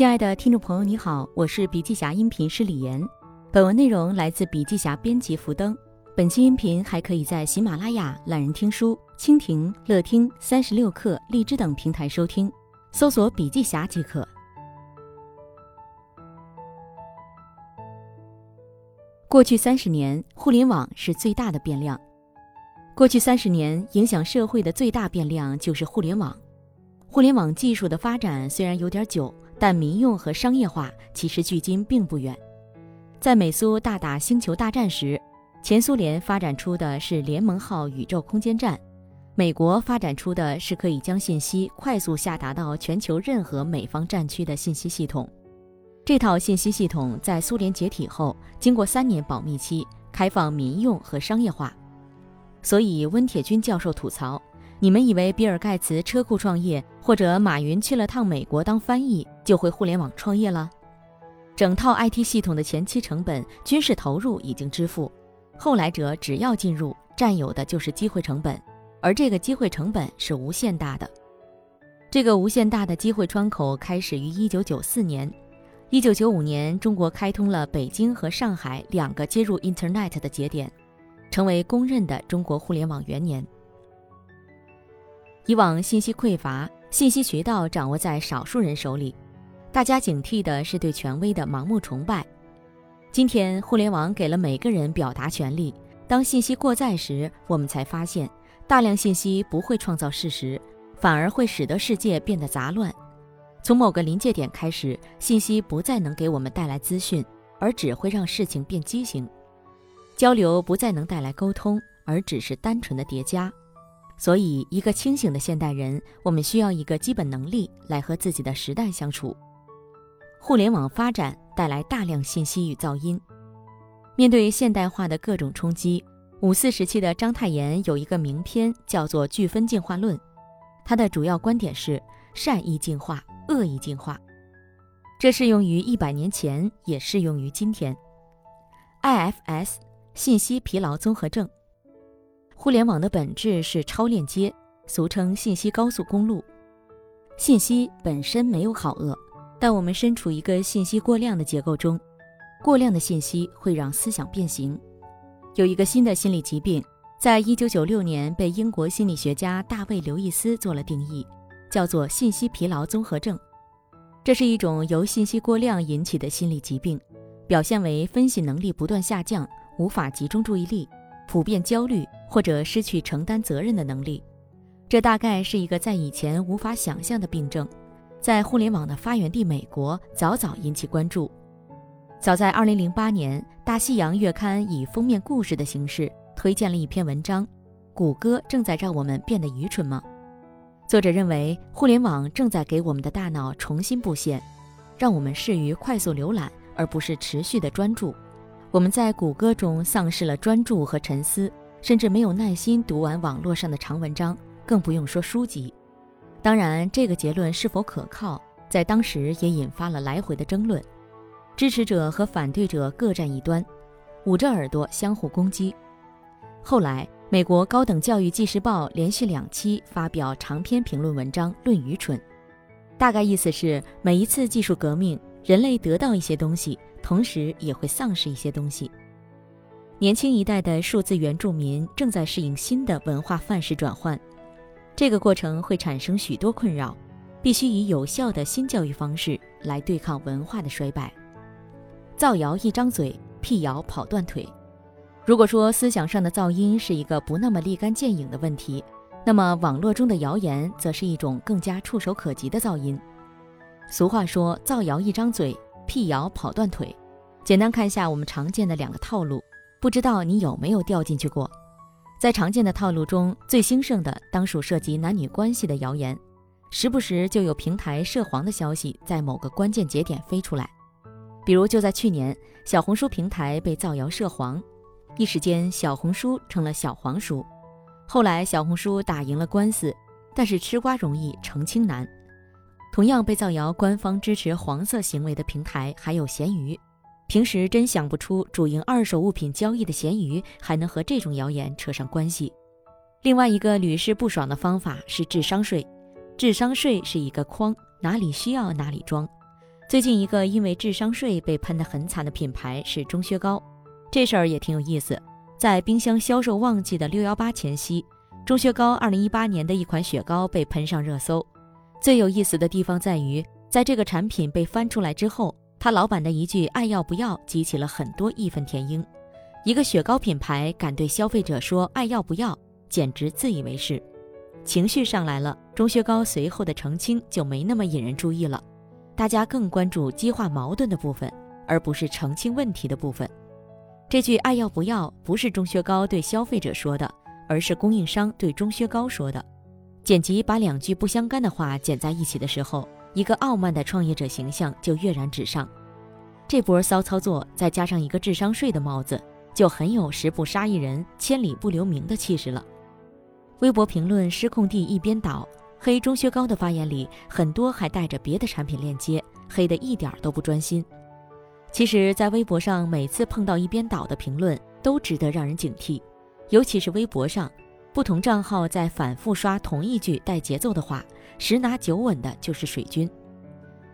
亲爱的听众朋友，你好，我是笔记侠音频师李岩。本文内容来自笔记侠编辑福登。本期音频还可以在喜马拉雅、懒人听书、蜻蜓、乐听、三十六课、荔枝等平台收听，搜索“笔记侠”即可。过去三十年，互联网是最大的变量。过去三十年，影响社会的最大变量就是互联网。互联网技术的发展虽然有点久。但民用和商业化其实距今并不远。在美苏大打星球大战时，前苏联发展出的是联盟号宇宙空间站，美国发展出的是可以将信息快速下达到全球任何美方战区的信息系统。这套信息系统在苏联解体后，经过三年保密期，开放民用和商业化。所以温铁军教授吐槽。你们以为比尔盖茨车库创业，或者马云去了趟美国当翻译，就会互联网创业了？整套 IT 系统的前期成本、军事投入已经支付，后来者只要进入，占有的就是机会成本，而这个机会成本是无限大的。这个无限大的机会窗口开始于1994年，1995年，中国开通了北京和上海两个接入 Internet 的节点，成为公认的中国互联网元年。以往信息匮乏，信息渠道掌握在少数人手里，大家警惕的是对权威的盲目崇拜。今天，互联网给了每个人表达权利。当信息过载时，我们才发现，大量信息不会创造事实，反而会使得世界变得杂乱。从某个临界点开始，信息不再能给我们带来资讯，而只会让事情变畸形。交流不再能带来沟通，而只是单纯的叠加。所以，一个清醒的现代人，我们需要一个基本能力来和自己的时代相处。互联网发展带来大量信息与噪音。面对现代化的各种冲击，五四时期的章太炎有一个名篇叫做《飓分进化论》，它的主要观点是善意进化、恶意进化。这适用于一百年前，也适用于今天。IFS 信息疲劳综合症。互联网的本质是超链接，俗称信息高速公路。信息本身没有好恶，但我们身处一个信息过量的结构中，过量的信息会让思想变形。有一个新的心理疾病，在一九九六年被英国心理学家大卫·刘易斯做了定义，叫做信息疲劳综合症。这是一种由信息过量引起的心理疾病，表现为分析能力不断下降，无法集中注意力。普遍焦虑或者失去承担责任的能力，这大概是一个在以前无法想象的病症，在互联网的发源地美国早早引起关注。早在2008年，《大西洋月刊》以封面故事的形式推荐了一篇文章：“谷歌正在让我们变得愚蠢吗？”作者认为，互联网正在给我们的大脑重新布线，让我们适于快速浏览，而不是持续的专注。我们在谷歌中丧失了专注和沉思，甚至没有耐心读完网络上的长文章，更不用说书籍。当然，这个结论是否可靠，在当时也引发了来回的争论，支持者和反对者各占一端，捂着耳朵相互攻击。后来，美国高等教育纪事报连续两期发表长篇评论文章论愚蠢，大概意思是每一次技术革命，人类得到一些东西。同时也会丧失一些东西。年轻一代的数字原住民正在适应新的文化范式转换，这个过程会产生许多困扰，必须以有效的新教育方式来对抗文化的衰败。造谣一张嘴，辟谣跑断腿。如果说思想上的噪音是一个不那么立竿见影的问题，那么网络中的谣言则是一种更加触手可及的噪音。俗话说：“造谣一张嘴。”辟谣跑断腿，简单看一下我们常见的两个套路，不知道你有没有掉进去过？在常见的套路中最兴盛的，当属涉及男女关系的谣言，时不时就有平台涉黄的消息在某个关键节点飞出来。比如就在去年，小红书平台被造谣涉黄，一时间小红书成了小黄书。后来小红书打赢了官司，但是吃瓜容易澄清难。同样被造谣官方支持黄色行为的平台还有闲鱼，平时真想不出主营二手物品交易的闲鱼还能和这种谣言扯上关系。另外一个屡试不爽的方法是智商税，智商税是一个筐，哪里需要哪里装。最近一个因为智商税被喷得很惨的品牌是钟薛高，这事儿也挺有意思。在冰箱销售旺季的六幺八前夕，钟薛高二零一八年的一款雪糕被喷上热搜。最有意思的地方在于，在这个产品被翻出来之后，他老板的一句“爱要不要”激起了很多义愤填膺。一个雪糕品牌敢对消费者说“爱要不要”，简直自以为是。情绪上来了，钟薛高随后的澄清就没那么引人注意了。大家更关注激化矛盾的部分，而不是澄清问题的部分。这句“爱要不要”不是钟薛高对消费者说的，而是供应商对钟薛高说的。剪辑把两句不相干的话剪在一起的时候，一个傲慢的创业者形象就跃然纸上。这波骚操作再加上一个智商税的帽子，就很有十步杀一人，千里不留名的气势了。微博评论失控地一边倒。黑钟薛高的发言里，很多还带着别的产品链接，黑的一点都不专心。其实，在微博上，每次碰到一边倒的评论，都值得让人警惕。尤其是微博上，不同账号在反复刷同一句带节奏的话，十拿九稳的就是水军。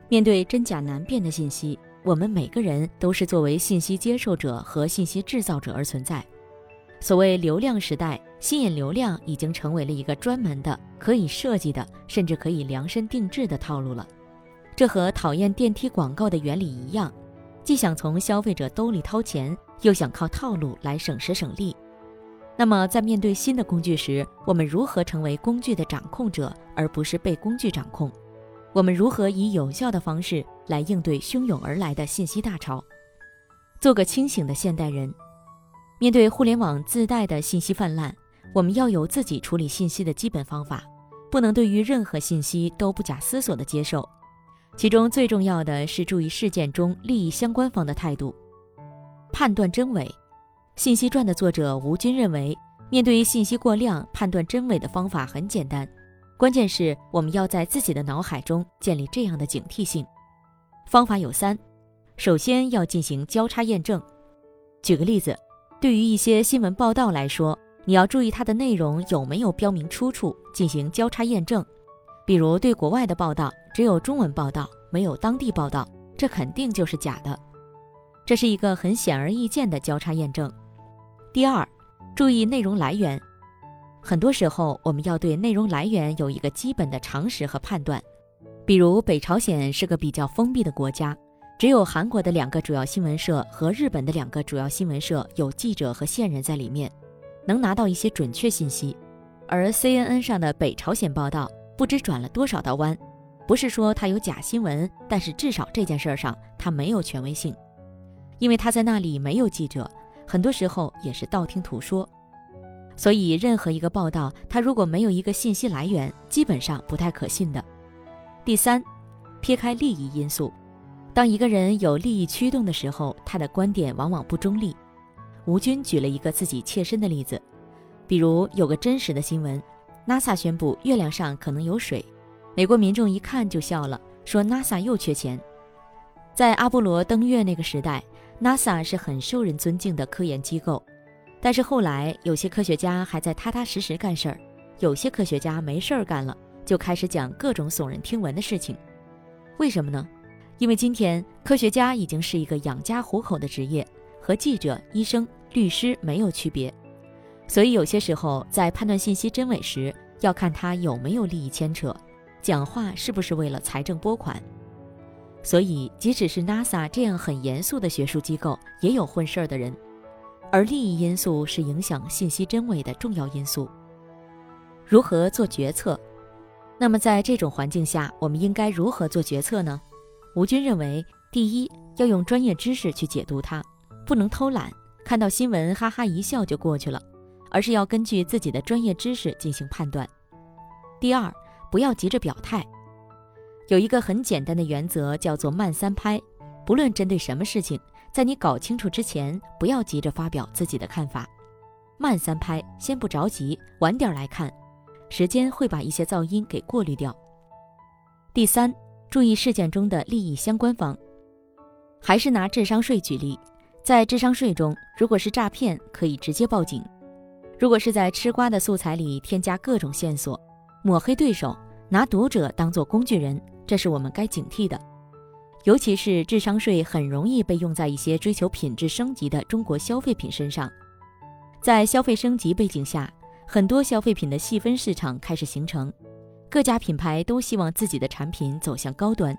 面对真假难辨的信息，我们每个人都是作为信息接受者和信息制造者而存在。所谓流量时代，吸引流量已经成为了一个专门的、可以设计的，甚至可以量身定制的套路了。这和讨厌电梯广告的原理一样，既想从消费者兜里掏钱，又想靠套路来省时省力。那么，在面对新的工具时，我们如何成为工具的掌控者，而不是被工具掌控？我们如何以有效的方式来应对汹涌而来的信息大潮？做个清醒的现代人。面对互联网自带的信息泛滥，我们要有自己处理信息的基本方法，不能对于任何信息都不假思索的接受。其中最重要的是注意事件中利益相关方的态度，判断真伪。信息传的作者吴军认为，面对信息过量，判断真伪的方法很简单，关键是我们要在自己的脑海中建立这样的警惕性。方法有三，首先要进行交叉验证。举个例子。对于一些新闻报道来说，你要注意它的内容有没有标明出处，进行交叉验证。比如对国外的报道，只有中文报道，没有当地报道，这肯定就是假的。这是一个很显而易见的交叉验证。第二，注意内容来源。很多时候，我们要对内容来源有一个基本的常识和判断。比如北朝鲜是个比较封闭的国家。只有韩国的两个主要新闻社和日本的两个主要新闻社有记者和线人在里面，能拿到一些准确信息。而 CNN 上的北朝鲜报道不知转了多少道弯，不是说它有假新闻，但是至少这件事上它没有权威性，因为他在那里没有记者，很多时候也是道听途说。所以任何一个报道，它如果没有一个信息来源，基本上不太可信的。第三，撇开利益因素。当一个人有利益驱动的时候，他的观点往往不中立。吴军举了一个自己切身的例子，比如有个真实的新闻，NASA 宣布月亮上可能有水，美国民众一看就笑了，说 NASA 又缺钱。在阿波罗登月那个时代，NASA 是很受人尊敬的科研机构，但是后来有些科学家还在踏踏实实干事儿，有些科学家没事儿干了，就开始讲各种耸人听闻的事情，为什么呢？因为今天科学家已经是一个养家糊口的职业，和记者、医生、律师没有区别，所以有些时候在判断信息真伪时，要看他有没有利益牵扯，讲话是不是为了财政拨款。所以，即使是 NASA 这样很严肃的学术机构，也有混事儿的人，而利益因素是影响信息真伪的重要因素。如何做决策？那么在这种环境下，我们应该如何做决策呢？吴军认为，第一要用专业知识去解读它，不能偷懒，看到新闻哈哈一笑就过去了，而是要根据自己的专业知识进行判断。第二，不要急着表态，有一个很简单的原则，叫做慢三拍。不论针对什么事情，在你搞清楚之前，不要急着发表自己的看法，慢三拍，先不着急，晚点来看，时间会把一些噪音给过滤掉。第三。注意事件中的利益相关方，还是拿智商税举例，在智商税中，如果是诈骗，可以直接报警；如果是在吃瓜的素材里添加各种线索，抹黑对手，拿读者当做工具人，这是我们该警惕的。尤其是智商税很容易被用在一些追求品质升级的中国消费品身上。在消费升级背景下，很多消费品的细分市场开始形成，各家品牌都希望自己的产品走向高端。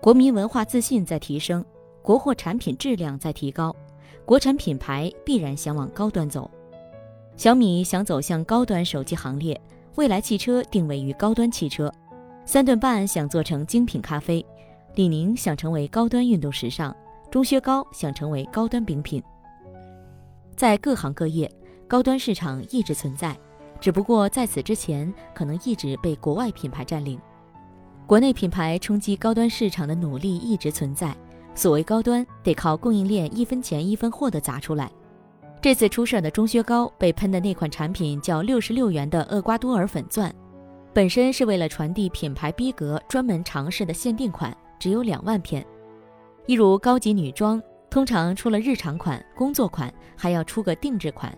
国民文化自信在提升，国货产品质量在提高，国产品牌必然想往高端走。小米想走向高端手机行列，蔚来汽车定位于高端汽车，三顿半想做成精品咖啡。李宁想成为高端运动时尚，钟薛高想成为高端饼品。在各行各业，高端市场一直存在，只不过在此之前，可能一直被国外品牌占领。国内品牌冲击高端市场的努力一直存在。所谓高端，得靠供应链一分钱一分货的砸出来。这次出事的钟薛高被喷的那款产品叫六十六元的厄瓜多尔粉钻，本身是为了传递品牌逼格专门尝试的限定款。只有两万片，一如高级女装，通常出了日常款、工作款，还要出个定制款，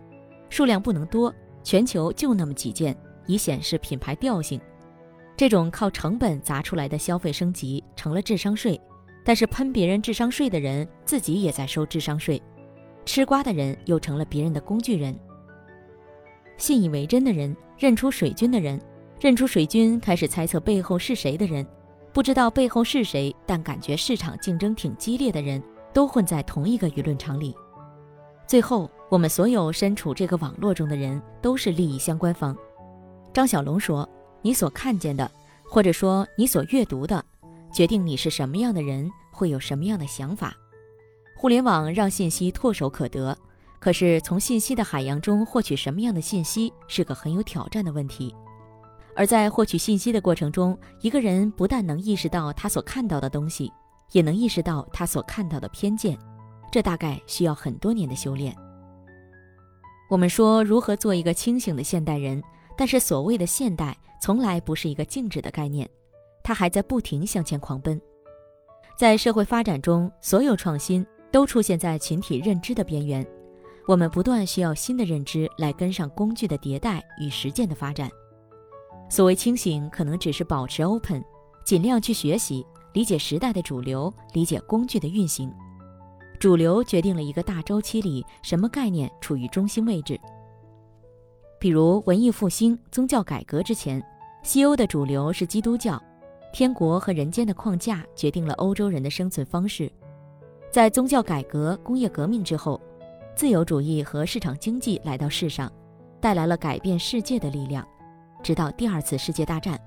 数量不能多，全球就那么几件，以显示品牌调性。这种靠成本砸出来的消费升级成了智商税，但是喷别人智商税的人自己也在收智商税，吃瓜的人又成了别人的工具人。信以为真的人，认出水军的人，认出水军开始猜测背后是谁的人。不知道背后是谁，但感觉市场竞争挺激烈的人，都混在同一个舆论场里。最后，我们所有身处这个网络中的人，都是利益相关方。张小龙说：“你所看见的，或者说你所阅读的，决定你是什么样的人，会有什么样的想法。互联网让信息唾手可得，可是从信息的海洋中获取什么样的信息，是个很有挑战的问题。”而在获取信息的过程中，一个人不但能意识到他所看到的东西，也能意识到他所看到的偏见，这大概需要很多年的修炼。我们说如何做一个清醒的现代人，但是所谓的现代从来不是一个静止的概念，它还在不停向前狂奔。在社会发展中，所有创新都出现在群体认知的边缘，我们不断需要新的认知来跟上工具的迭代与实践的发展。所谓清醒，可能只是保持 open，尽量去学习、理解时代的主流，理解工具的运行。主流决定了一个大周期里什么概念处于中心位置。比如文艺复兴、宗教改革之前，西欧的主流是基督教，天国和人间的框架决定了欧洲人的生存方式。在宗教改革、工业革命之后，自由主义和市场经济来到世上，带来了改变世界的力量。直到第二次世界大战，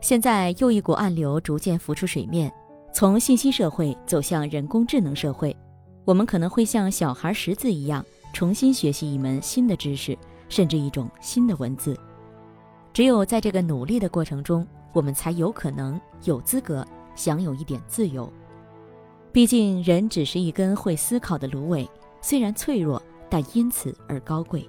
现在又一股暗流逐渐浮出水面，从信息社会走向人工智能社会，我们可能会像小孩识字一样，重新学习一门新的知识，甚至一种新的文字。只有在这个努力的过程中，我们才有可能有资格享有一点自由。毕竟，人只是一根会思考的芦苇，虽然脆弱，但因此而高贵。